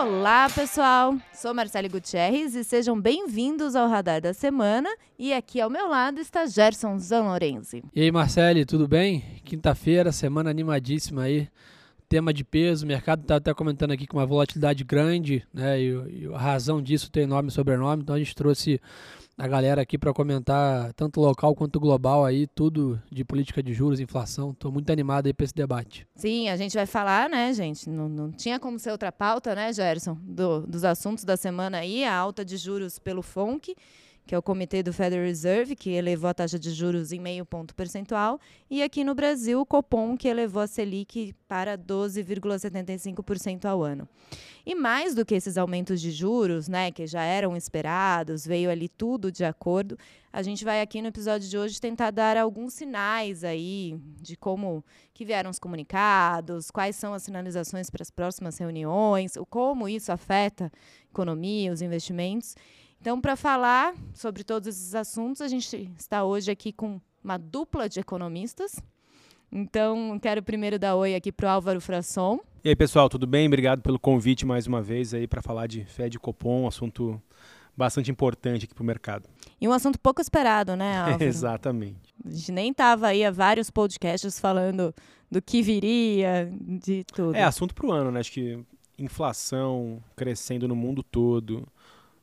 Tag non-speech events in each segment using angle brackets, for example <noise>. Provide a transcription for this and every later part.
Olá, pessoal! Sou Marcele Gutierrez e sejam bem-vindos ao Radar da Semana. E aqui ao meu lado está Gerson Zanlorenzi. E aí, Marcele, tudo bem? Quinta-feira, semana animadíssima aí. Tema de peso, o mercado está até comentando aqui com uma volatilidade grande, né? E, e a razão disso tem nome e sobrenome, então a gente trouxe a galera aqui para comentar tanto local quanto global aí, tudo de política de juros, inflação. Estou muito animado aí para esse debate. Sim, a gente vai falar, né, gente? Não, não tinha como ser outra pauta, né, Gerson? Do, dos assuntos da semana aí, a alta de juros pelo FONC que é o Comitê do Federal Reserve, que elevou a taxa de juros em meio ponto percentual, e aqui no Brasil, o Copom, que elevou a Selic para 12,75% ao ano. E mais do que esses aumentos de juros, né, que já eram esperados, veio ali tudo de acordo, a gente vai aqui no episódio de hoje tentar dar alguns sinais aí de como que vieram os comunicados, quais são as sinalizações para as próximas reuniões, como isso afeta a economia, os investimentos. Então, para falar sobre todos esses assuntos, a gente está hoje aqui com uma dupla de economistas. Então, quero primeiro dar oi aqui para o Álvaro Frasson. E aí, pessoal, tudo bem? Obrigado pelo convite mais uma vez aí para falar de Fed Copom, um assunto bastante importante aqui para o mercado. E um assunto pouco esperado, né, <laughs> Álvaro? Exatamente. A gente nem estava aí há vários podcasts falando do que viria, de tudo. É assunto para o ano, né? Acho que inflação crescendo no mundo todo,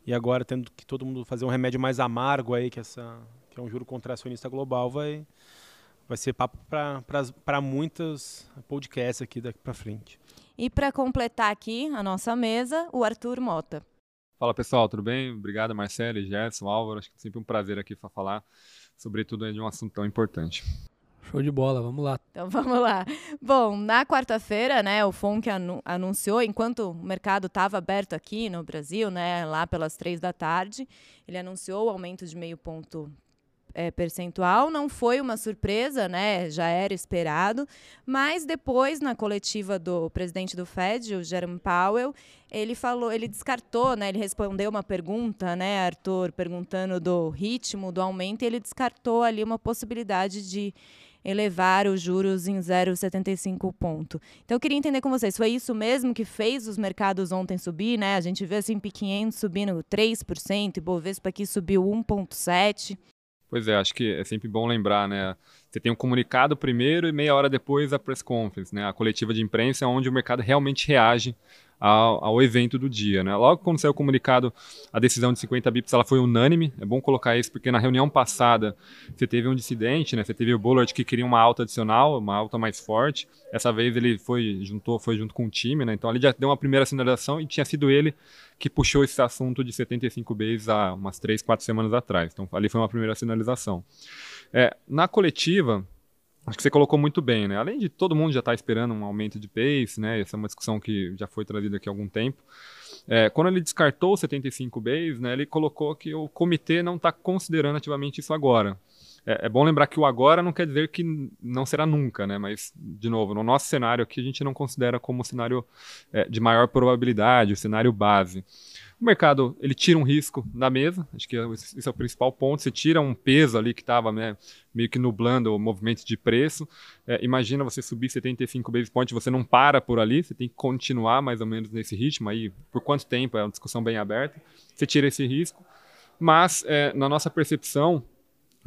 e agora tendo que todo mundo fazer um remédio mais amargo aí, que, essa, que é um juro contracionista global, vai, vai ser papo para muitos podcasts aqui daqui para frente. E para completar aqui a nossa mesa, o Arthur Mota. Fala pessoal, tudo bem? Obrigado Marcelo, Gerson, Álvaro. Acho que é sempre um prazer aqui para falar, sobretudo de um assunto tão importante. Show de bola, vamos lá. Então <laughs> vamos lá. Bom, na quarta-feira, né, o FONC anu anunciou, enquanto o mercado estava aberto aqui no Brasil, né, lá pelas três da tarde, ele anunciou o aumento de meio ponto é, percentual. Não foi uma surpresa, né? Já era esperado. Mas depois, na coletiva do presidente do Fed, o Jerome Powell, ele falou, ele descartou, né? Ele respondeu uma pergunta, né, Arthur, perguntando do ritmo do aumento, e ele descartou ali uma possibilidade de elevar os juros em 0,75 ponto. Então eu queria entender com vocês, foi isso mesmo que fez os mercados ontem subir, né? A gente vê assim, P500 subindo 3%, e Bovespa aqui subiu 1,7%. Pois é, acho que é sempre bom lembrar, né? Você tem um comunicado primeiro e meia hora depois a press conference, né? A coletiva de imprensa é onde o mercado realmente reage ao, ao, evento do dia. Né? Logo quando saiu o comunicado, a decisão de 50 bips ela foi unânime. É bom colocar isso porque na reunião passada você teve um dissidente, né? você teve o Bullard que queria uma alta adicional, uma alta mais forte. Essa vez ele foi, juntou, foi junto com o time, né? então ele já deu uma primeira sinalização e tinha sido ele que puxou esse assunto de 75 Bs há umas 3, 4 semanas atrás. Então ali foi uma primeira sinalização. É, na coletiva, Acho que você colocou muito bem, né? Além de todo mundo já estar tá esperando um aumento de pace, né? Essa é uma discussão que já foi trazida aqui há algum tempo. É, quando ele descartou o 75 Bs, né, ele colocou que o comitê não está considerando ativamente isso agora. É, é, bom lembrar que o agora não quer dizer que não será nunca, né? Mas, de novo, no nosso cenário aqui, a gente não considera como o cenário é, de maior probabilidade, o cenário base. O mercado ele tira um risco da mesa, acho que esse é o principal ponto. Você tira um peso ali que estava né, meio que nublando o movimento de preço. É, imagina você subir 75 basis points, você não para por ali, você tem que continuar mais ou menos nesse ritmo. Aí, por quanto tempo? É uma discussão bem aberta. Você tira esse risco. Mas, é, na nossa percepção,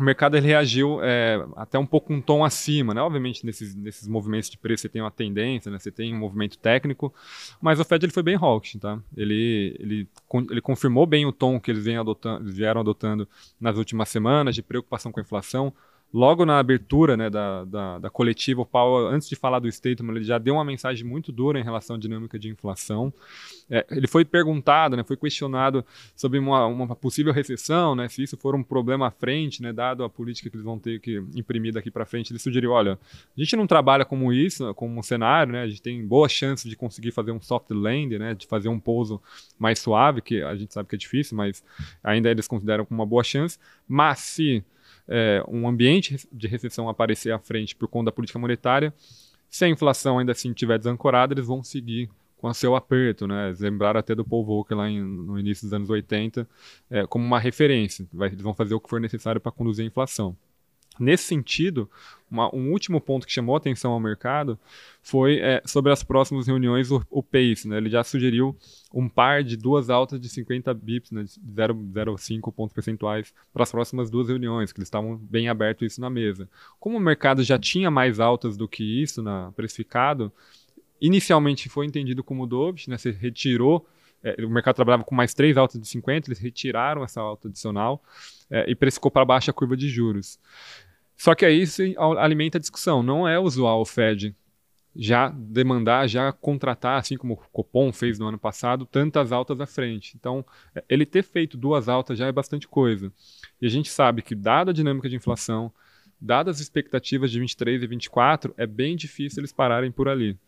o mercado reagiu é, até um pouco um tom acima, né? Obviamente nesses, nesses movimentos de preço você tem uma tendência, né? Você tem um movimento técnico, mas o Fed ele foi bem hawkish, tá? Ele, ele, ele confirmou bem o tom que eles vêm adotando, vieram adotando nas últimas semanas de preocupação com a inflação, logo na abertura né, da, da, da, coletiva, o Powell, antes de falar do statement, ele já deu uma mensagem muito dura em relação à dinâmica de inflação. É, ele foi perguntado, né, foi questionado sobre uma, uma, possível recessão, né, se isso for um problema à frente, né, dado a política que eles vão ter que imprimir daqui para frente. Ele sugeriu, olha, a gente não trabalha como isso, como um cenário, né, a gente tem boa chance de conseguir fazer um soft landing, né, de fazer um pouso mais suave, que a gente sabe que é difícil, mas ainda eles consideram como uma boa chance. Mas se é, um ambiente de recessão aparecer à frente por conta da política monetária, se a inflação ainda assim estiver desancorada, eles vão seguir com o seu aperto, né? Eles lembraram até do Paul Volcker lá em, no início dos anos 80 é, como uma referência. Vai, eles vão fazer o que for necessário para conduzir a inflação. Nesse sentido, uma, um último ponto que chamou atenção ao mercado foi é, sobre as próximas reuniões, o, o PACE. Né? Ele já sugeriu um par de duas altas de 50 bips, né, de 0,5 pontos percentuais, para as próximas duas reuniões, que eles estavam bem abertos isso na mesa. Como o mercado já tinha mais altas do que isso na precificado, inicialmente foi entendido como dovish, né, se retirou é, o mercado trabalhava com mais três altas de 50, eles retiraram essa alta adicional é, e precificou para baixo a curva de juros. Só que aí isso alimenta a discussão. Não é usual o Fed já demandar, já contratar, assim como o Copom fez no ano passado, tantas altas à frente. Então, é, ele ter feito duas altas já é bastante coisa. E a gente sabe que, dada a dinâmica de inflação, dadas as expectativas de 23 e 24, é bem difícil eles pararem por ali.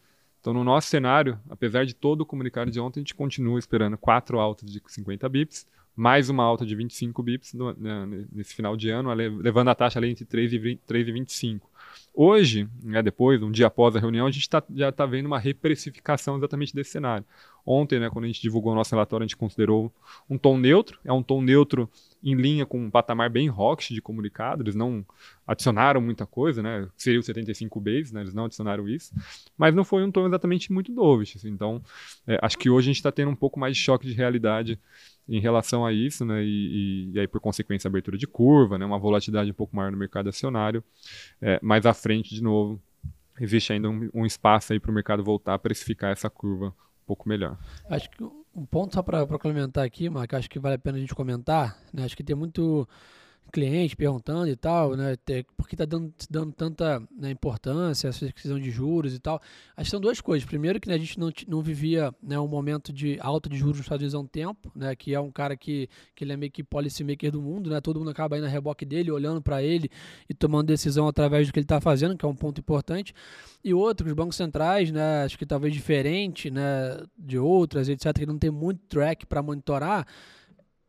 Então, no nosso cenário, apesar de todo o comunicado de ontem, a gente continua esperando quatro altas de 50 bips, mais uma alta de 25 bips no, né, nesse final de ano, levando a taxa ali entre 3 e, 20, 3 e 25. Hoje, né, depois, um dia após a reunião, a gente tá, já está vendo uma reprecificação exatamente desse cenário. Ontem, né, quando a gente divulgou o nosso relatório, a gente considerou um tom neutro, é um tom neutro em linha com um patamar bem rock de comunicado, eles não adicionaram muita coisa, né? Seria o 75 base, né? Eles não adicionaram isso, mas não foi um tom exatamente muito dovish. Assim. Então, é, acho que hoje a gente está tendo um pouco mais de choque de realidade em relação a isso, né? E, e, e, aí, por consequência, abertura de curva, né? Uma volatilidade um pouco maior no mercado acionário. É, mais à frente, de novo, existe ainda um, um espaço aí para o mercado voltar a precificar essa curva um pouco melhor. Acho que um ponto só para complementar aqui, Marco, acho que vale a pena a gente comentar, né? Acho que tem muito cliente perguntando e tal, né? Por que está dando, dando tanta né, importância essa decisão de juros e tal? Acho que são duas coisas. Primeiro, que né, a gente não, não vivia né, um momento de alta de juros nos Estados Unidos há um tempo, né? Que é um cara que, que ele é meio que policy maker do mundo, né? Todo mundo acaba indo na reboque dele, olhando para ele e tomando decisão através do que ele está fazendo, que é um ponto importante. E outro, os bancos centrais, né? Acho que talvez diferente, né? De outras, etc., que não tem muito track para monitorar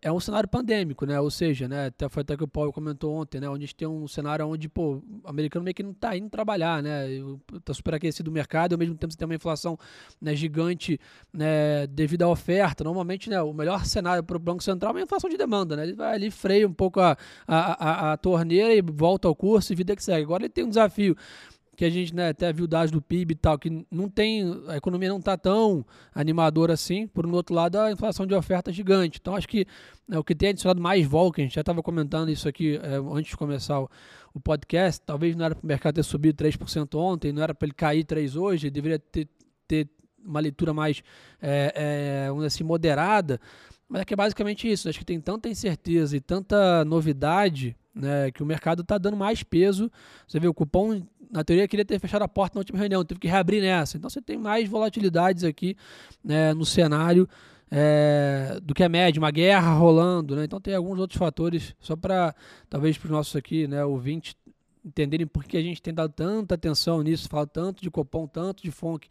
é um cenário pandêmico, né? Ou seja, né? Até foi até que o Paulo comentou ontem, né? Onde a gente tem um cenário onde, pô, o americano meio que não está indo trabalhar, né? Está super aquecido o mercado, ao mesmo tempo você tem uma inflação né, gigante né, devido à oferta. Normalmente, né, o melhor cenário para o Banco Central é uma inflação de demanda, né? Ele vai ali, freia um pouco a, a, a, a torneira e volta ao curso e vida que segue. Agora ele tem um desafio que a gente né, até viu dados do PIB e tal, que não tem, a economia não está tão animadora assim. Por um outro lado, a inflação de oferta é gigante. Então, acho que né, o que tem adicionado mais vol, que a gente já estava comentando isso aqui é, antes de começar o, o, podcast, talvez não era para o mercado ter subido 3% ontem, não era para ele cair 3% hoje, deveria ter, ter uma leitura mais, é, é, assim, moderada. Mas é que é basicamente isso. Acho que tem tanta incerteza e tanta novidade né, que o mercado está dando mais peso. Você vê, o cupom na teoria, queria ter fechado a porta na última reunião, teve que reabrir nessa. Então você tem mais volatilidades aqui né, no cenário é, do que a média, uma guerra rolando. Né? Então tem alguns outros fatores, só para talvez para os nossos aqui, né, ouvintes, entenderem por que a gente tem dado tanta atenção nisso, fala tanto de Copom, tanto de FONC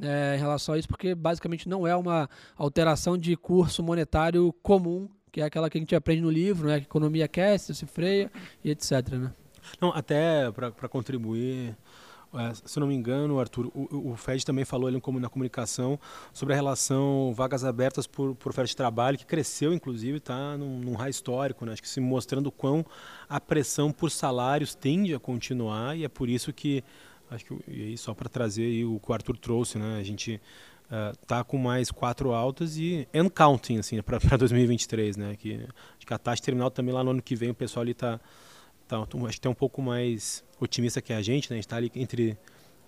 é, em relação a isso, porque basicamente não é uma alteração de curso monetário comum, que é aquela que a gente aprende no livro, né, que economia aquece, se freia e etc. Né? Não, até para contribuir, é, se não me engano, Arthur, o, o Fed também falou ali na comunicação sobre a relação vagas abertas por, por oferta de trabalho, que cresceu, inclusive, está num, num high histórico, né? acho que se mostrando quão a pressão por salários tende a continuar, e é por isso que, acho que, e aí só para trazer o que o Arthur trouxe, né? a gente Uh, tá com mais quatro altas e and counting assim para 2023 né que acho que a taxa terminal também lá no ano que vem o pessoal ali tá Tá, acho que tem um pouco mais otimista que a gente, né? A gente está ali entre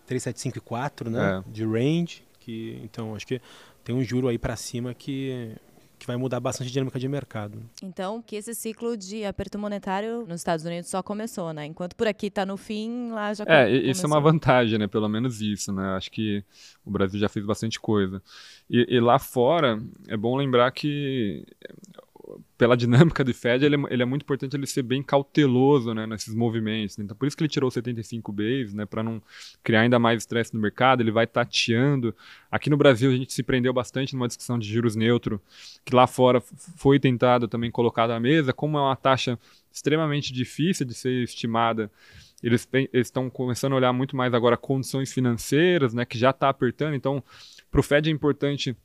375 e 4, né? É. De range. Que, então, acho que tem um juro aí para cima que, que vai mudar bastante a dinâmica de mercado. Então, que esse ciclo de aperto monetário nos Estados Unidos só começou, né? Enquanto por aqui está no fim, lá já É, começou. isso é uma vantagem, né? Pelo menos isso, né? Acho que o Brasil já fez bastante coisa. E, e lá fora, é bom lembrar que pela dinâmica do Fed, ele é, ele é, muito importante ele ser bem cauteloso né, nesses movimentos. Então, por isso que ele tirou 75 base, né, para não criar ainda mais estresse no mercado. Ele vai tateando. Aqui no Brasil, a gente se prendeu bastante numa discussão de juros neutro, que lá fora foi tentado também colocar na mesa, como é uma taxa extremamente difícil de ser estimada. Eles estão começando a olhar muito mais agora condições financeiras, né, que já está apertando. Então, para o Fed é importante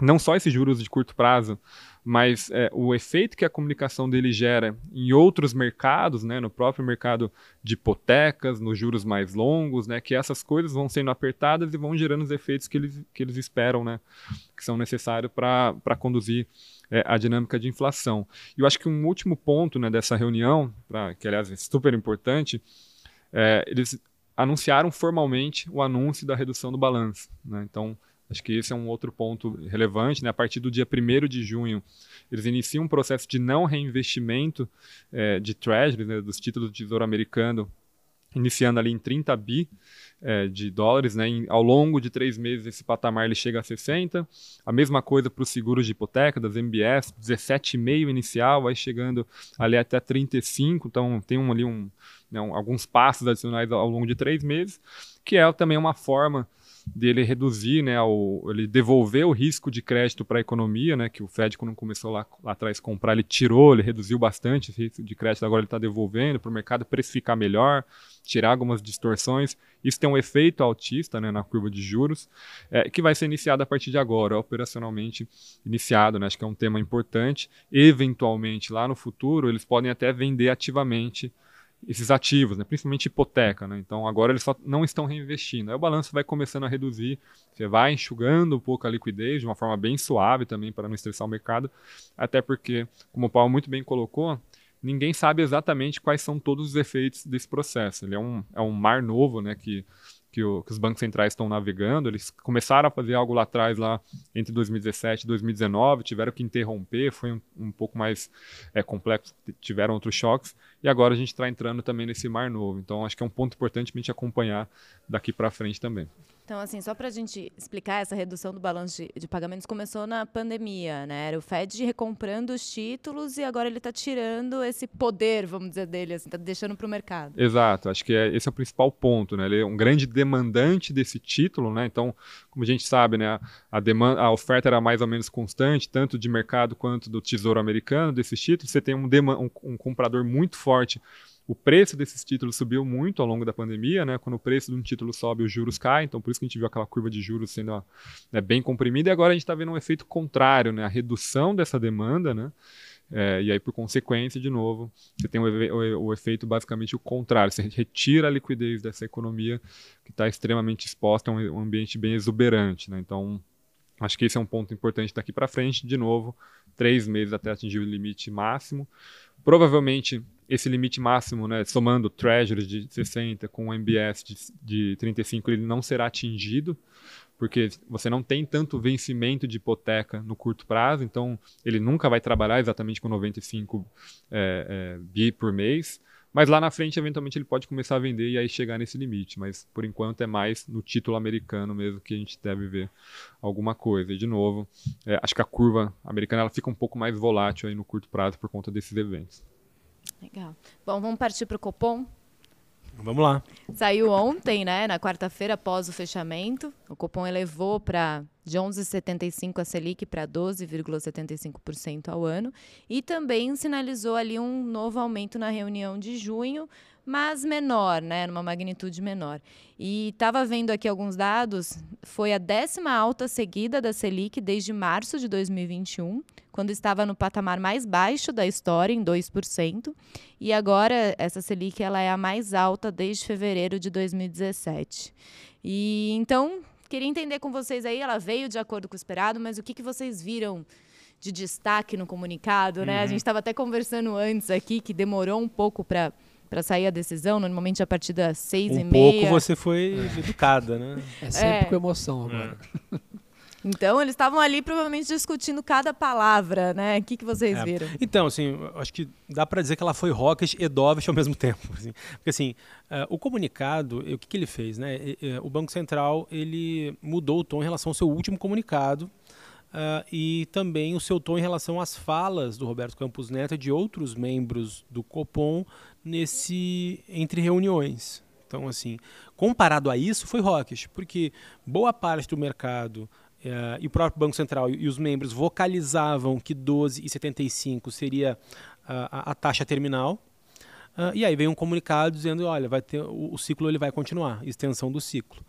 não só esses juros de curto prazo, mas é, o efeito que a comunicação dele gera em outros mercados, né, no próprio mercado de hipotecas, nos juros mais longos, né, que essas coisas vão sendo apertadas e vão gerando os efeitos que eles, que eles esperam, né, que são necessários para conduzir é, a dinâmica de inflação. E eu acho que um último ponto né, dessa reunião, pra, que aliás é super importante, é, eles anunciaram formalmente o anúncio da redução do balanço. Né? Então, Acho que esse é um outro ponto relevante. Né? A partir do dia 1 de junho, eles iniciam um processo de não reinvestimento é, de treasuries, né, dos títulos do Tesouro Americano, iniciando ali em 30 bi é, de dólares. Né? Em, ao longo de três meses, esse patamar ele chega a 60. A mesma coisa para os seguros de hipoteca, das MBS, 17,5 inicial, vai chegando ali até 35. Então, tem um, ali um, né, um, alguns passos adicionais ao longo de três meses, que é também uma forma dele reduzir, né, ao, ele devolver o risco de crédito para a economia, né, que o Fed quando começou lá, lá atrás a comprar, ele tirou, ele reduziu bastante esse risco de crédito, agora ele está devolvendo para o mercado precificar melhor, tirar algumas distorções. Isso tem um efeito altista né, na curva de juros, é, que vai ser iniciado a partir de agora, operacionalmente iniciado. Né? Acho que é um tema importante. Eventualmente, lá no futuro, eles podem até vender ativamente esses ativos, né? principalmente hipoteca. Né? Então agora eles só não estão reinvestindo. Aí o balanço vai começando a reduzir, você vai enxugando um pouco a liquidez de uma forma bem suave também para não estressar o mercado, até porque, como o Paulo muito bem colocou, ninguém sabe exatamente quais são todos os efeitos desse processo. Ele é um, é um mar novo né, que que, o, que, os bancos centrais estão navegando. Eles começaram a fazer algo lá atrás, lá entre 2017 e 2019, tiveram que interromper, foi um, um pouco mais é, complexo, tiveram outros choques, e agora a gente está entrando também nesse mar novo. Então, acho que é um ponto importante a gente acompanhar daqui para frente também. Então, assim, só para a gente explicar, essa redução do balanço de, de, pagamentos começou na pandemia, né? Era o Fed recomprando os títulos e agora ele está tirando esse poder, vamos dizer, dele, assim, está deixando para o mercado. Exato, acho que é, esse é o principal ponto, né? Ele é um grande demandante desse título, né? Então, como a gente sabe, né, a, demanda, a oferta era mais ou menos constante, tanto de mercado quanto do Tesouro Americano, desses títulos. Você tem um, um, um comprador muito forte o preço desses títulos subiu muito ao longo da pandemia, né? Quando o preço de um título sobe, os juros caem, então por isso que a gente viu aquela curva de juros sendo né, bem comprimida, e agora a gente está vendo um efeito contrário, né? A redução dessa demanda, né? É, e aí, por consequência, de novo, você tem o, o, o, efeito basicamente o contrário. Você retira a liquidez dessa economia que está extremamente exposta a um, um, ambiente bem exuberante. Né? Então, acho que esse é um ponto importante daqui para frente. De novo, três meses até atingir o limite máximo. Provavelmente esse limite máximo, né, somando Treasuries de 60 com MBS de, de 35, ele não será atingido, porque você não tem tanto vencimento de hipoteca no curto prazo, então ele nunca vai trabalhar exatamente com 95 é, é, bi por mês, mas lá na frente, eventualmente, ele pode começar a vender e aí chegar nesse limite. Mas por enquanto é mais no título americano mesmo que a gente deve ver alguma coisa. E de novo, é, acho que a curva americana ela fica um pouco mais volátil aí no curto prazo por conta desses eventos. Legal. Bom, vamos partir para o Copom. Vamos lá. Saiu ontem, né, na quarta-feira, após o fechamento. O Copom elevou para de 11,75 a Selic para 12,75% ao ano e também sinalizou ali um novo aumento na reunião de junho, mas menor, né, numa magnitude menor. E estava vendo aqui alguns dados, foi a décima alta seguida da Selic desde março de 2021, quando estava no patamar mais baixo da história, em 2%, e agora essa Selic ela é a mais alta desde fevereiro de 2017. E então, queria entender com vocês aí, ela veio de acordo com o esperado, mas o que, que vocês viram de destaque no comunicado, né? Uhum. A gente estava até conversando antes aqui que demorou um pouco para para sair a decisão, normalmente a partir das seis um e meia. Um pouco você foi educada, né? É sempre é. com emoção agora. É. Então, eles estavam ali provavelmente discutindo cada palavra, né? O que, que vocês é. viram? Então, assim, acho que dá para dizer que ela foi rocket e dovish ao mesmo <laughs> tempo. Assim. Porque, assim, uh, o comunicado, o que, que ele fez, né? O Banco Central, ele mudou o tom em relação ao seu último comunicado, Uh, e também o seu tom em relação às falas do Roberto Campos Neto e de outros membros do Copom nesse entre reuniões. Então, assim, comparado a isso, foi rockish, porque boa parte do mercado uh, e o próprio Banco Central e, os membros vocalizavam que 12,75 seria uh, a, a, taxa terminal. e aí veio um comunicado dizendo, olha, vai ter o, o, ciclo ele vai continuar, extensão do ciclo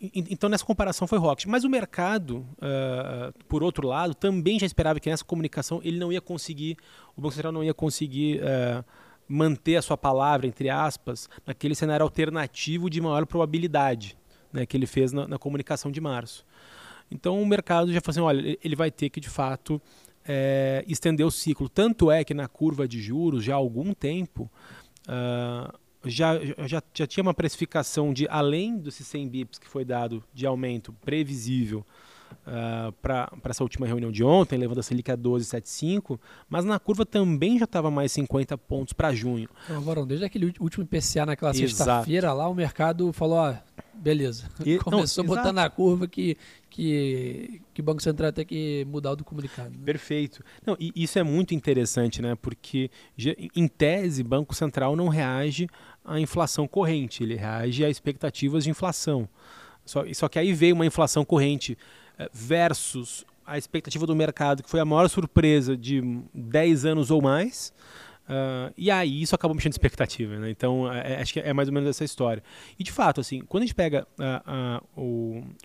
então nessa comparação foi Rocket. Mas o mercado, uh, por outro lado, também já esperava que nessa comunicação ele não ia conseguir, o Banco Central não ia conseguir uh, manter a sua palavra, entre aspas, naquele cenário alternativo de maior probabilidade né, que ele fez na, na, comunicação de março. Então o mercado já falou assim, olha, ele vai ter que de fato é, estender o ciclo. Tanto é que na curva de juros, já há algum tempo, uh, já, já, já tinha uma precificação de, além desses 100 bips que foi dado de aumento previsível uh, ah, para essa última reunião de ontem, levando a Selic a 12,75, mas na curva também já estava mais 50 pontos para junho. Então, Varão, desde aquele último IPCA naquela sexta-feira lá, o mercado falou, ó, beleza, <laughs> e, começou não, botando na curva que, que, que o Banco Central tem que mudar o do comunicado. Né? Perfeito. Não, e isso é muito interessante, né? Porque, em tese, Banco Central não reage à inflação corrente, ele reage a expectativas de inflação. Só, só que aí veio uma inflação corrente versus a expectativa do mercado, que foi a maior surpresa de 10 anos ou mais. Uh, e aí isso acabou mexendo expectativa, né? Então é, acho que é mais ou menos essa história. E de fato, assim, quando a gente pega uh, uh,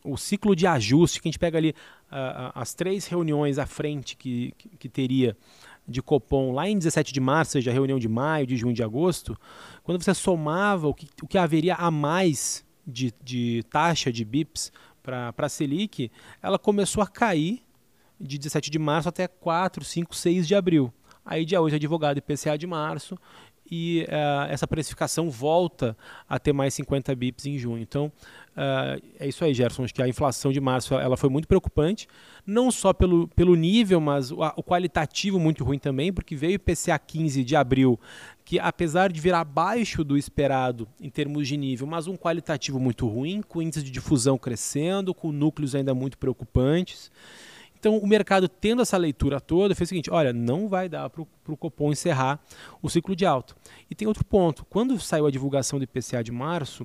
o, o ciclo de ajuste, que a gente pega ali as três reuniões à frente que, que, que, teria de Copom lá em 17 de março, seja a reunião de maio, de junho, de agosto, quando você somava o que, o que haveria a mais de, de taxa de BIPs para a Selic, ela começou a cair de 17 de março até 4, 5, 6 de abril. Aí dia 8 advogado IPCA de março e uh, essa precificação volta a ter mais 50 bips em junho. Então, uh, é isso aí, Gerson. Acho que a inflação de março ela foi muito preocupante, não só pelo, pelo nível, mas o, o qualitativo muito ruim também, porque veio o IPCA 15 de abril, que apesar de vir abaixo do esperado em termos de nível, mas um qualitativo muito ruim, com índice de difusão crescendo, com núcleos ainda muito preocupantes. Então, o mercado, tendo essa leitura toda, fez o seguinte: olha, não vai dar para o Copom encerrar o ciclo de alta. E tem outro ponto: quando saiu a divulgação do IPCA de março,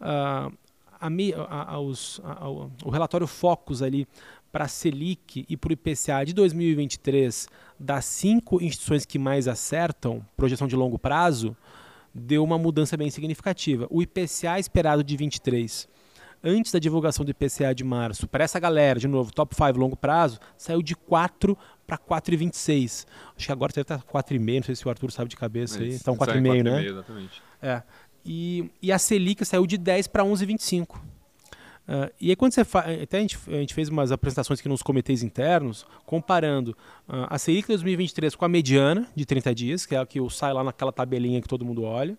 uh, a, a, os, a, o relatório Focus ali para a Selic e para o IPCA de 2023 das cinco instituições que mais acertam, projeção de longo prazo, deu uma mudança bem significativa. O IPCA esperado de 23 antes da divulgação do IPCA de março, para essa galera, de novo, top 5 longo prazo, saiu de 4 para 4,26. Acho que agora deve estar 4,5, não sei se o Arthur sabe de cabeça é, aí. Então 4,5, né? Exatamente. É. E, e a Selic saiu de 10 para 11,25. Uh, e aí quando você faz, até a gente, a gente, fez umas apresentações aqui nos comitês internos, comparando uh, a Selic 2023 com a mediana de 30 dias, que é a que sai lá naquela tabelinha que todo mundo olha,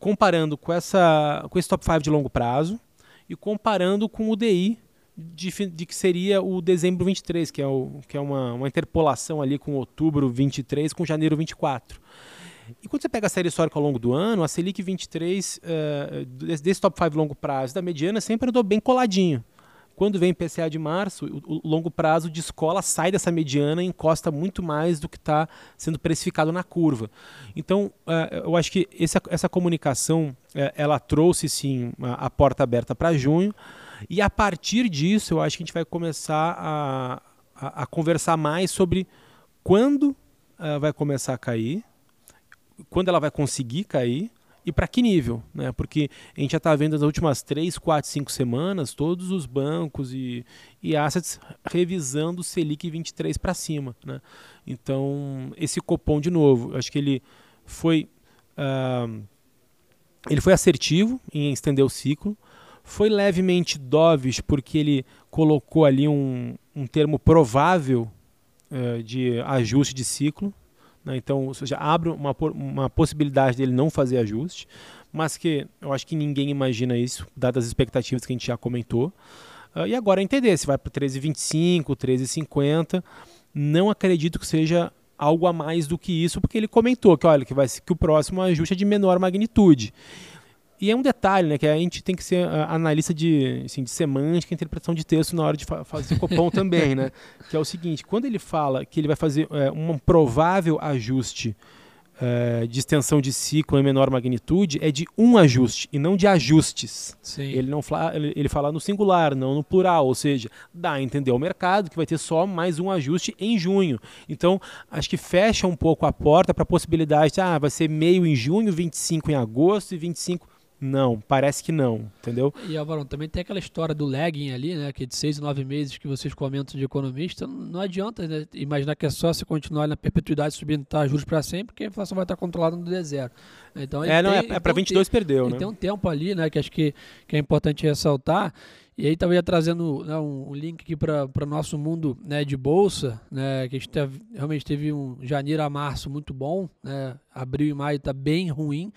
comparando com, essa, com esse top 5 de longo prazo, e comparando com o DI de, de, que seria o dezembro 23, que é, o, que é uma, uma interpolação ali com outubro 23 com janeiro 24. E quando você pega a série histórica ao longo do ano, a Selic 23, uh, desse, desse top 5 longo prazo da mediana, sempre andou bem coladinho. Quando vem PCA de março, o, longo prazo de escola sai dessa mediana e encosta muito mais do que está sendo precificado na curva. Então, uh, eu acho que essa, comunicação uh, ela trouxe sim a, porta aberta para junho. E a partir disso, eu acho que a gente vai começar a, a, conversar mais sobre quando uh, vai começar a cair, quando ela vai conseguir cair e para que nível, né? Porque a gente já está vendo nas últimas três, quatro, cinco semanas todos os bancos e, e assets revisando o Selic 23 para cima, né? Então esse Copom de novo, acho que ele foi uh, ele foi assertivo em estender o ciclo, foi levemente dovish porque ele colocou ali um, um termo provável uh, de ajuste de ciclo, né? Então, ou seja, abre uma, uma possibilidade dele não fazer ajuste, mas que eu acho que ninguém imagina isso, dadas as expectativas que a gente já comentou. Uh, e agora é entender se vai para 13,25, 13,50. Não acredito que seja algo a mais do que isso, porque ele comentou que, olha, que, vai, que o próximo ajuste é de menor magnitude. E é um detalhe, né, que a gente tem que ser uh, analista de, assim, de semântica e interpretação de texto na hora de fa fazer copom <laughs> também, né? Que é o seguinte, quando ele fala que ele vai fazer uh, um provável ajuste uh, de extensão de ciclo em menor magnitude, é de um ajuste e não de ajustes. Sim. Ele não fala, ele, ele fala no singular, não no plural, ou seja, dá a entender ao mercado que vai ter só mais um ajuste em junho. Então, acho que fecha um pouco a porta para a possibilidade, de, ah, vai ser meio em junho, 25 em agosto e 25 Não, parece que não, entendeu? E Alvarão, também tem aquela história do lagging ali, né? Que é de seis e nove meses que vocês comentam de economista, não adianta né, imaginar que é só se continuar na perpetuidade subindo tá, juros para sempre, porque a inflação vai estar controlada no D0. Então, é, não, tem, é, é para 22 tem, perdeu, né? Tem um tempo ali, né? Que acho que, que é importante ressaltar. E aí talvez trazendo né, um, um, link aqui para o nosso mundo né, de bolsa, né, que a gente teve, realmente teve um janeiro a março muito bom, né, abril e maio está bem ruim.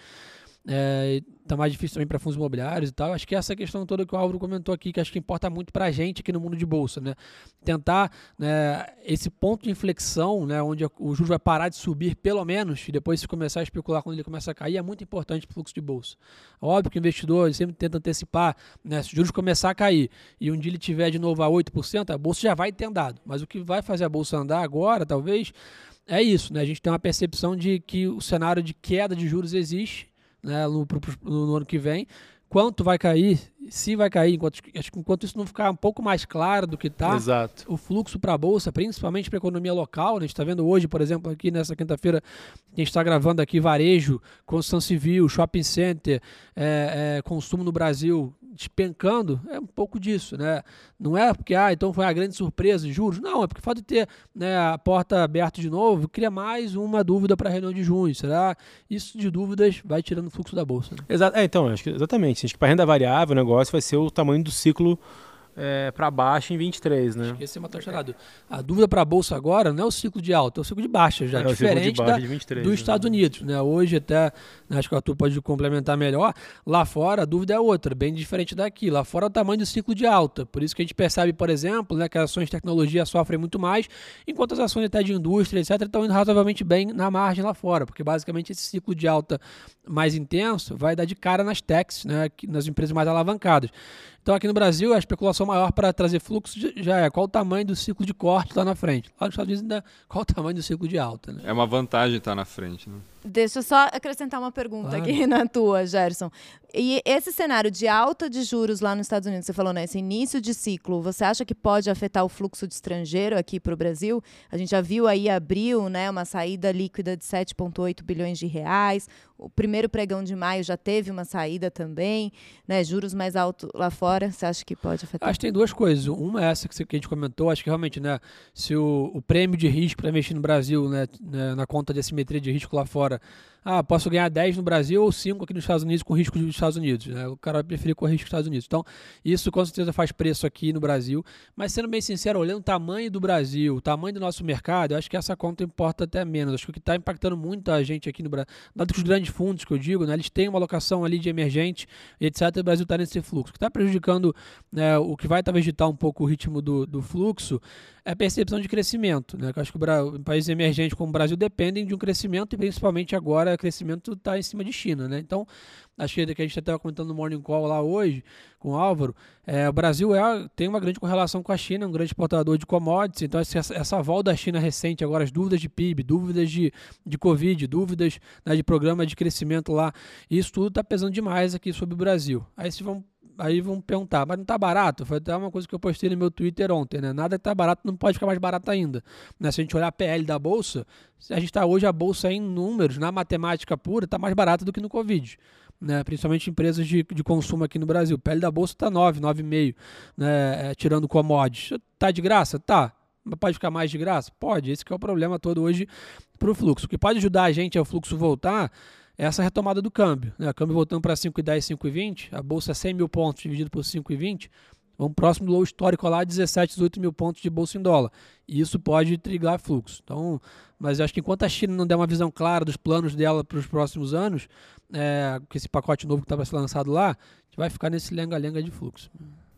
É, tá mais difícil também para fundos imobiliários e tal. Acho que essa questão toda que o Álvaro comentou aqui, que acho que importa muito para a gente aqui no mundo de bolsa, né? Tentar né, esse ponto de inflexão, né, onde o juros vai parar de subir, pelo menos, e depois se começar a especular quando ele começa a cair, é muito importante para o fluxo de bolsa. Óbvio que o investidor sempre tenta antecipar, né? Se o juros começar a cair e um dia ele tiver de novo a 8%, a bolsa já vai ter andado. Mas o que vai fazer a bolsa andar agora, talvez, é isso, né? A gente tem uma percepção de que o cenário de queda de juros existe né, no, no, no ano que vem. Quanto vai cair, se vai cair, enquanto, acho que enquanto isso não ficar um pouco mais claro do que está, o fluxo para a Bolsa, principalmente para a economia local, né, a gente está vendo hoje, por exemplo, aqui nessa quinta-feira, a gente está gravando aqui varejo, construção civil, shopping center, é, é, consumo no Brasil despencando, é um pouco disso, né? Não é porque, ah, então foi a grande surpresa, juros. Não, é porque o fato de ter né, a porta aberta de novo cria mais uma dúvida para a reunião de junho. Será? Isso de dúvidas vai tirando o fluxo da bolsa. Né? Exato. É, então, acho que exatamente. Acho que para renda variável o negócio vai ser o tamanho do ciclo é, para baixo em 23, né? Esqueci uma taxa A dúvida para a bolsa agora não é o ciclo de alta, é o ciclo de baixa já, é, diferente de baixa da, 23, dos né? Estados Unidos, né? Hoje até, né, acho que o Arthur pode complementar melhor, lá fora a dúvida é outra, bem diferente daqui. Lá fora é o tamanho do ciclo de alta, por isso que a gente percebe, por exemplo, né, que as ações de tecnologia sofrem muito mais, enquanto as ações até de indústria, etc, estão indo razoavelmente bem na margem lá fora, porque basicamente esse ciclo de alta mais intenso vai dar de cara nas techs, né, nas empresas mais alavancadas. Então aqui no Brasil a especulação maior para trazer fluxo já é qual o tamanho do ciclo de corte lá na frente. Lá nos Estados Unidos ainda qual o tamanho do ciclo de alta. Né? É uma vantagem estar na frente. Né? Deixa eu só acrescentar uma pergunta claro. aqui <laughs> na tua, Gerson. E esse cenário de alta de juros lá nos Estados Unidos, você falou, né? Esse início de ciclo, você acha que pode afetar o fluxo de estrangeiro aqui para o Brasil? A gente já viu aí abril, né? Uma saída líquida de 7,8 bilhões de reais. O primeiro pregão de maio já teve uma saída também, né? Juros mais altos lá fora. Você acha que pode afetar? Acho que tem duas coisas. Uma é essa que a gente comentou. Acho que realmente, né? Se o, o prêmio de risco para investir no Brasil, né, né? Na conta de assimetria de risco lá fora ah, posso ganhar 10 no Brasil ou 5 aqui nos Estados Unidos com risco dos Estados Unidos. Né? O cara vai preferir correr risco dos Estados Unidos. Então, isso com certeza faz preço aqui no Brasil. Mas sendo bem sincero, olhando o tamanho do Brasil, o tamanho do nosso mercado, eu acho que essa conta importa até menos. Acho que o que está impactando muito a gente aqui no Brasil, dado que os grandes fundos que eu digo, né, eles têm uma alocação ali de emergente, etc. O Brasil está nesse fluxo. O que está prejudicando né, o que vai talvez ditar um pouco o ritmo do, do fluxo a percepção de crescimento. Né? Eu acho que países emergentes como o Brasil dependem de um crescimento e principalmente agora o crescimento está em cima de China. Né? Então, acho que a gente estava comentando no Morning Call lá hoje com o Álvaro, é, o Brasil é, tem uma grande correlação com a China, um grande exportador de commodities, então essa, essa volta da China recente, agora as dúvidas de PIB, dúvidas de, de Covid, dúvidas né, de programa de crescimento lá, isso tudo está pesando demais aqui sobre o Brasil. Aí se vão aí vão perguntar, mas não está barato? Foi até uma coisa que eu postei no meu Twitter ontem, né? Nada que está barato não pode ficar mais barato ainda. Né? Se a gente olhar a PL da Bolsa, a gente está hoje a Bolsa em números, na matemática pura, está mais barata do que no Covid. Né, principalmente empresas de, de consumo aqui no Brasil. Pele da bolsa está 9, 9,5, né, é, tirando commodities. Tá de graça? Tá. Mas pode ficar mais de graça? Pode. Esse é o problema todo hoje para o fluxo. O que pode ajudar a gente ao fluxo voltar essa retomada do câmbio. Né? O câmbio voltando para 5,10, 5,20, a bolsa 100 mil pontos dividido por 5,20, vamos próximo do low histórico lá, 17, 18 mil pontos de bolsa em dólar. E isso pode trigar fluxo. Então, mas acho que enquanto a China não der uma visão clara dos planos dela para os próximos anos, é, com esse pacote novo que está para ser lançado lá, a gente vai ficar nesse lenga-lenga de fluxo.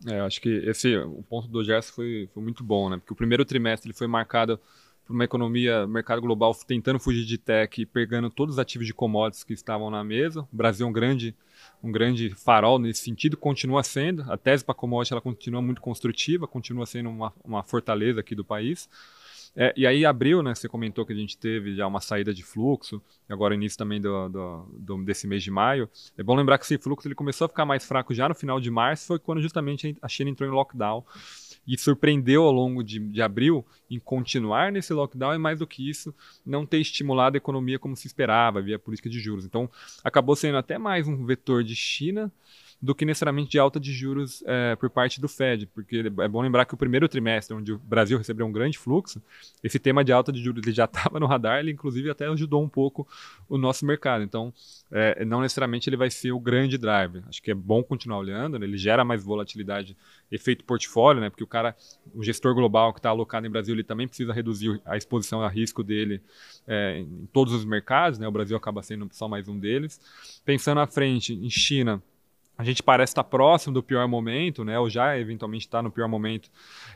É, acho que esse o ponto do Gerson foi, foi muito bom, né? Porque o primeiro trimestre ele foi marcado para uma economia, mercado global tentando fugir de tech e pegando todos os ativos de commodities que estavam na mesa. O Brasil é um grande, um grande farol nesse sentido, continua sendo. A tese para commodities ela continua muito construtiva, continua sendo uma, uma fortaleza aqui do país. É, e aí abril, né, você comentou que a gente teve já uma saída de fluxo, agora início também do, do, do, desse mês de maio. É bom lembrar que esse fluxo ele começou a ficar mais fraco já no final de março, foi quando justamente a China entrou em lockdown e surpreendeu ao longo de, de abril em continuar nesse lockdown e mais do que isso, não ter estimulado a economia como se esperava via política de juros. Então, acabou sendo até mais um vetor de China do que necessariamente de alta de juros é, por parte do Fed, porque é bom lembrar que o primeiro trimestre, onde o Brasil recebeu um grande fluxo, esse tema de alta de juros ele já <laughs> estava no radar, ele inclusive até ajudou um pouco o nosso mercado. Então, é, não necessariamente ele vai ser o grande driver. Acho que é bom continuar olhando, né? ele gera mais volatilidade, efeito portfólio, né? porque o cara, o gestor global que está alocado em Brasil, ele também precisa reduzir a exposição a risco dele é, em todos os mercados, né? o Brasil acaba sendo só mais um deles. Pensando à frente, em China, a gente parece estar próximo do pior momento, né? Ou já eventualmente está no pior momento,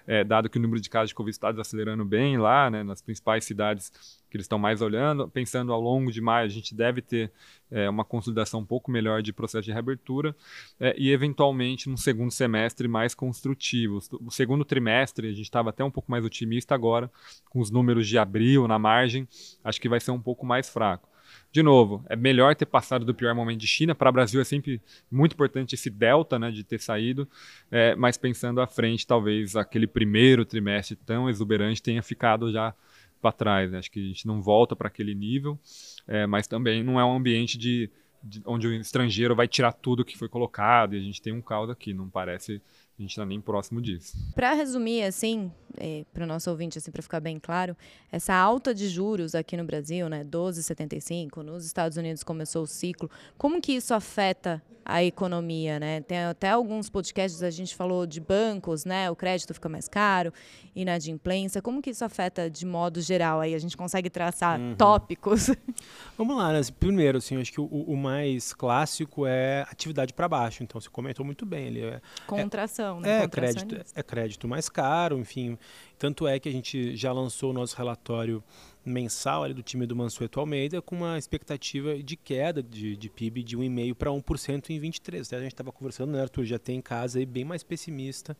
é, dado que o número de casos de Covid está desacelerando bem lá, né? Nas principais cidades que eles estão mais olhando. Pensando ao longo de maio, a gente deve ter é, uma consolidação um pouco melhor de processo de reabertura é, e, eventualmente, num segundo semestre mais construtivo. O segundo trimestre, a gente estava até um pouco mais otimista agora, com os números de abril na margem, acho que vai ser um pouco mais fraco de novo, é melhor ter passado do pior momento de China. Para o Brasil é sempre muito importante esse delta né, de ter saído, é, mas pensando à frente, talvez aquele primeiro trimestre tão exuberante tenha ficado já para trás. Né? Acho que a gente não volta para aquele nível, é, mas também não é um ambiente de, de, onde o estrangeiro vai tirar tudo que foi colocado e a gente tem um caos aqui. Não parece a gente está nem próximo disso. Para resumir, assim, é, para o nosso ouvinte, assim, para ficar bem claro, essa alta de juros aqui no Brasil, né, 12,75, nos Estados Unidos começou o ciclo. Como que isso afeta a economia, né? Tem até alguns podcasts a gente falou de bancos, né? O crédito fica mais caro, inadimplência. Como que isso afeta de modo geral? Aí a gente consegue traçar uhum. tópicos. <laughs> Vamos lá, né? Primeiro, assim, acho que o, o mais clássico é atividade para baixo. Então, você comentou muito bem. Ele é, Contração, é, né? É crédito, é crédito mais caro, enfim. Tanto é que a gente já lançou o nosso relatório mensal ali do time do Mansueto Almeida com uma expectativa de queda de, de PIB de 1,5% para 1% em 23. Até a gente estava conversando, né, Arthur? Já tem em casa aí bem mais pessimista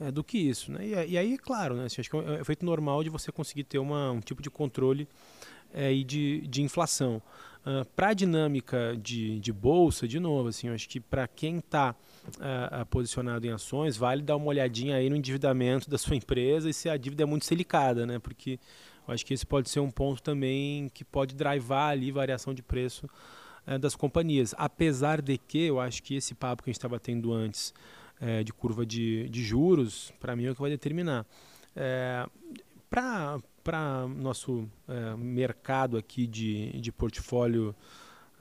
é, do que isso. Né? E, e aí, claro, né, assim, acho que é um efeito normal de você conseguir ter uma, um tipo de controle é, e de, de inflação. Uh, para a dinâmica de, de bolsa, de novo, assim, eu acho que para quem está uh, uh, posicionado em ações, vale dar uma olhadinha aí no endividamento <laughs> da sua empresa e se a dívida é muito silicada, né? Porque eu acho que esse pode ser um ponto também que pode drivar ali variação de preço é, das companhias. Apesar de que eu acho que esse papo que a gente estava tendo antes é, de curva de, de juros, para mim é o que vai determinar. É, para nosso é, mercado aqui de, de portfólio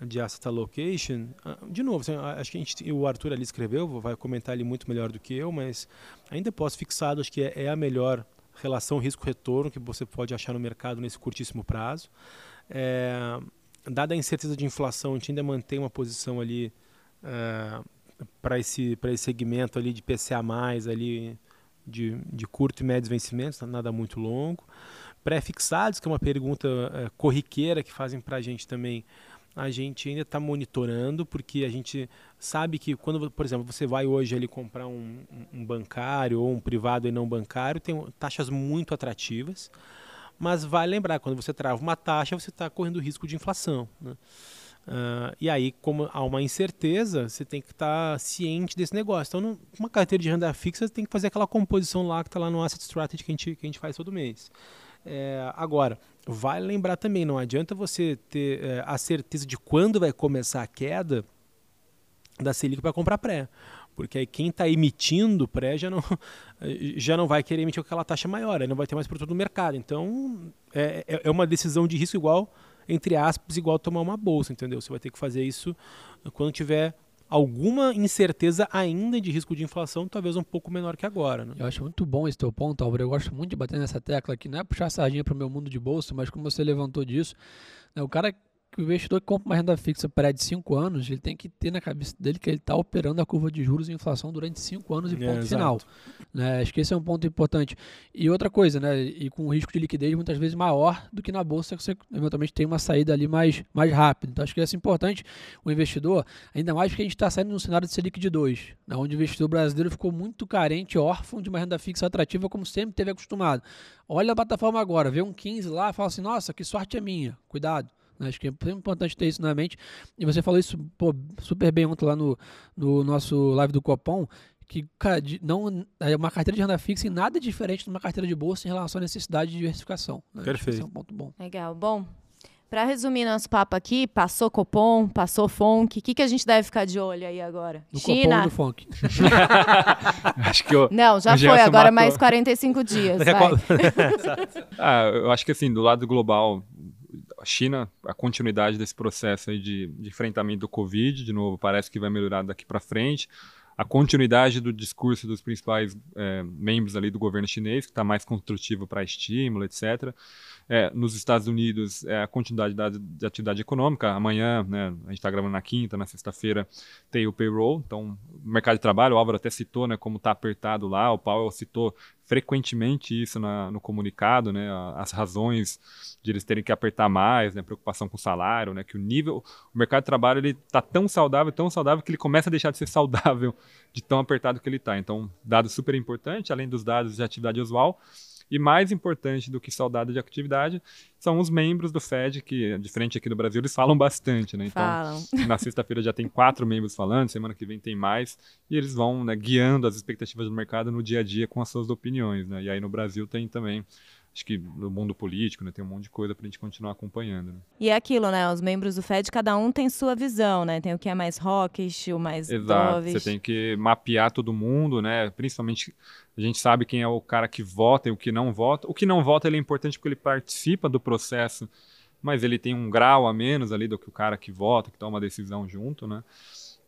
de asset allocation, ah, de novo, assim, acho que gente, o Arthur ali escreveu, vai comentar ali muito melhor do que eu, mas ainda posso fixado, acho que é, é a melhor relação risco-retorno que você pode achar no mercado nesse curtíssimo prazo. É, dada a incerteza de inflação, a gente ainda mantém uma posição ali é, para esse, esse segmento ali de PCA+, ali de, de curto e médios vencimentos, nada muito longo. Pré-fixados, que é uma pergunta é, corriqueira que fazem para a gente também, a gente ainda está monitorando, porque a gente sabe que quando, por exemplo, você vai hoje ali comprar um, um bancário ou um privado e não bancário, tem taxas muito atrativas, mas vai lembrar, quando você trava uma taxa, você está correndo risco de inflação. Né? Uh, e aí, como há uma incerteza, você tem que estar tá ciente desse negócio. Então, uma carteira de renda fixa, você tem que fazer aquela composição lá que está lá no Asset Strategy que a gente, que a gente faz todo mês. É, agora, vale lembrar também, não adianta você ter é, a certeza de quando vai começar a queda da Selic para comprar pré. Porque aí quem está emitindo pré já não, <laughs> já não vai querer emitir aquela taxa maior, aí não vai ter mais produto no mercado. Então, é, é, é uma decisão de risco igual, entre aspas, igual tomar uma bolsa, entendeu? Você vai ter que fazer isso quando tiver alguma incerteza ainda de risco de inflação, talvez um pouco menor que agora. Né? Eu acho muito bom esse teu ponto, Álvaro. Eu gosto muito de bater nessa tecla aqui, não é puxar sardinha para o meu mundo de bolsa, mas como você levantou disso, né, o cara que o investidor que compra uma renda fixa para de 5 anos, ele tem que ter na cabeça dele que ele está operando a curva de juros e inflação durante 5 anos e é, ponto é, final. Né? Acho que esse é um ponto importante. E outra coisa, né? E com risco de liquidez muitas vezes maior do que na bolsa, que você eventualmente tem uma saída ali mais, mais rápida. Então acho que isso é importante o investidor, ainda mais porque a gente está saindo num cenário de Selic de 2, né? onde o investidor brasileiro ficou muito carente, órfão de uma renda fixa atrativa, como sempre teve acostumado. Olha a plataforma agora, vê um 15 lá, fala assim, nossa, que sorte é minha. Cuidado. Acho que é importante ter isso na mente. E você falou isso pô, super bem ontem lá no, no nosso live do Copom, que cara, de, não é uma carteira de renda fixa e nada diferente de uma carteira de bolsa em relação à necessidade de diversificação. Né? Perfeito. Esse é um ponto bom. Legal. Bom, para resumir nosso papo aqui, passou Copom, passou Fonk, o que, que a gente deve ficar de olho aí agora? No China? Copom e no. <laughs> Acho que eu, Não, já foi, agora matou. mais 45 dias. <laughs> Ah, eu acho que assim, do lado global, China, a continuidade desse processo aí de, de enfrentamento do Covid, de novo, parece que vai melhorar daqui para frente. A continuidade do discurso dos principais eh, membros ali do governo chinês, que está mais construtivo para estímulo, etc. É, nos Estados Unidos, é, a continuidade da, de atividade econômica. Amanhã, né, a gente está gravando na quinta, na sexta-feira, tem o payroll. Então, o mercado de trabalho, o Álvaro até citou né, como está apertado lá. O Powell citou frequentemente isso na- no comunicado, né, as razões de eles terem que apertar mais, né, preocupação com o salário, né, que o nível, o mercado de trabalho ele está tão saudável, tão saudável que ele começa a deixar de ser saudável de tão apertado que ele está. Então, dado super importante, além dos dados de atividade usual, e mais importante do que saudade de atividade são os membros do Fed, que, diferente aqui do Brasil, eles falam bastante, né? Então, Falam. <laughs> na sexta-feira já tem quatro membros falando, semana que vem tem mais, e eles vão né, guiando as expectativas do mercado no dia a dia com as suas opiniões, né? E aí no Brasil tem também, acho que no mundo político, né, tem um monte de coisa para a gente continuar acompanhando. Né? E é aquilo, né? Os membros do Fed, cada um tem sua visão, né? Tem o que é mais hawkish, o mais Exato, dovish. você tem que mapear todo mundo, né? Principalmente a gente sabe quem é o cara que vota e o que não vota. O que não vota ele é importante porque ele participa do processo, mas ele tem um grau a menos ali do que o cara que vota, que toma uma decisão junto, né?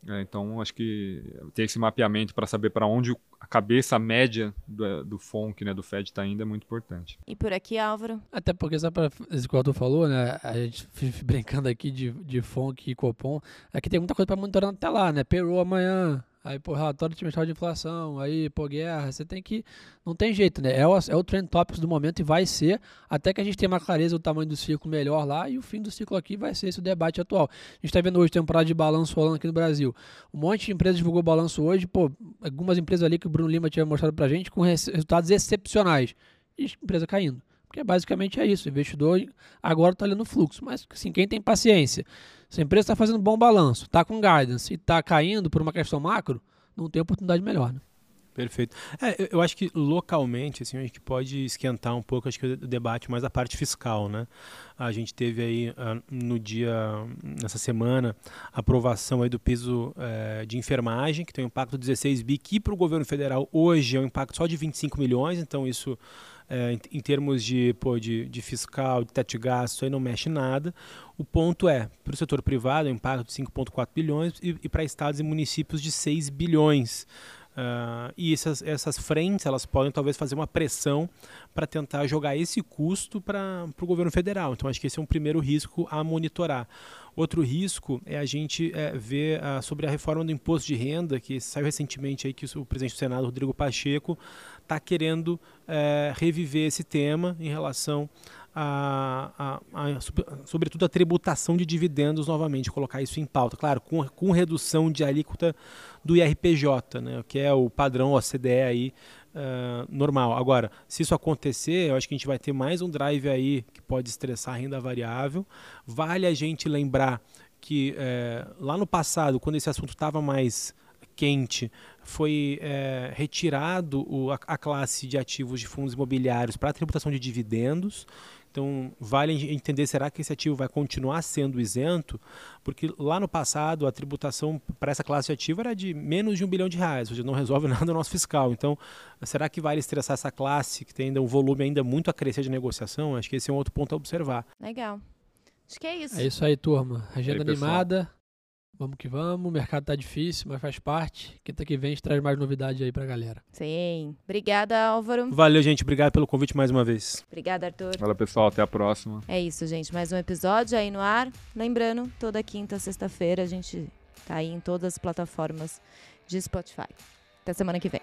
É, então acho que ter esse mapeamento para saber para onde a cabeça média do, do FONC, né, do Fed está indo é muito importante. E por aqui, Álvaro? Até porque, só para isso que o Arthur falou, né? A gente <laughs> brincando aqui de, de Fonk e Copom. Aqui tem muita coisa para monitorar até lá, né? Payroll amanhã. Aí, pô, relatório trimestral de inflação. Aí, pô, guerra. Você tem que. Não tem jeito, né? É o, é o trend topics do momento e vai ser. Até que a gente tenha uma clareza do tamanho do ciclo melhor lá. E o fim do ciclo aqui vai ser esse debate atual. A gente tá vendo hoje temporada de balanço rolando aqui no Brasil. Um monte de empresas divulgou balanço hoje. Pô, algumas empresas ali que o Bruno Lima tinha mostrado pra gente com res- resultados excepcionais. E empresa caindo. Porque basicamente é isso. O investidor agora está olhando o fluxo. Mas, assim, quem tem paciência, se a empresa está fazendo bom balanço, está com guidance e está caindo por uma questão macro, não tem oportunidade melhor. Né? Perfeito. É, eu- acho que localmente, assim, a gente pode esquentar um pouco, acho que o debate mais a parte fiscal, né? A gente teve aí ah, no dia, nessa semana, aprovação aí do piso eh, de enfermagem, que tem um impacto de 16 bi, que para o governo federal hoje é um impacto só de 25 milhões, então isso eh, em, em termos de, pô, de, de fiscal, de teto de gasto, aí não mexe nada. O ponto é, para o setor privado, é um impacto de 5,4 bilhões e, e para estados e municípios de 6 bilhões. Ah, e essas, essas frentes elas podem talvez fazer uma pressão para tentar jogar esse custo para o governo federal. Então acho que esse é um primeiro risco a monitorar. Outro risco é a gente eh, ver ah, sobre a reforma do imposto de renda que saiu recentemente aí que o presidente do Senado Rodrigo Pacheco está querendo eh, reviver esse tema em relação a, a- a- sob- sobretudo a tributação de dividendos novamente, colocar isso em pauta. Claro, com, com redução de alíquota do IRPJ, né, que é o padrão OCDE aí ah, normal. Agora, se isso acontecer, eu acho que a gente vai ter mais um drive aí que pode estressar a renda variável. Vale a gente lembrar que eh, lá no passado, quando esse assunto estava mais quente, foi eh, retirado o- a, a classe de ativos de fundos imobiliários para a tributação de dividendos. Então, vale en- entender, será que esse ativo vai continuar sendo isento? Porque lá no passado, a tributação para essa classe de ativo era de menos de um bilhão de reais, ou seja, não resolve <laughs> nada no nosso fiscal. Então, será que vale estressar essa classe, que tem ainda um volume ainda muito a crescer de negociação? Acho que esse é um outro ponto a observar. Legal. Acho que é isso. É isso aí, turma. Agenda aí, pessoal. animada. Vamos que vamos. O mercado tá difícil, mas faz parte. Quinta que vem a gente traz mais novidade aí pra galera. Sim. Obrigada, Álvaro. Valeu, gente. Obrigado pelo convite mais uma vez. Obrigada, Arthur. Fala pessoal, até a próxima. É isso, gente. Mais um episódio aí no ar. Lembrando, toda quinta, sexta-feira a gente tá aí em todas as plataformas de Spotify. Até semana que vem.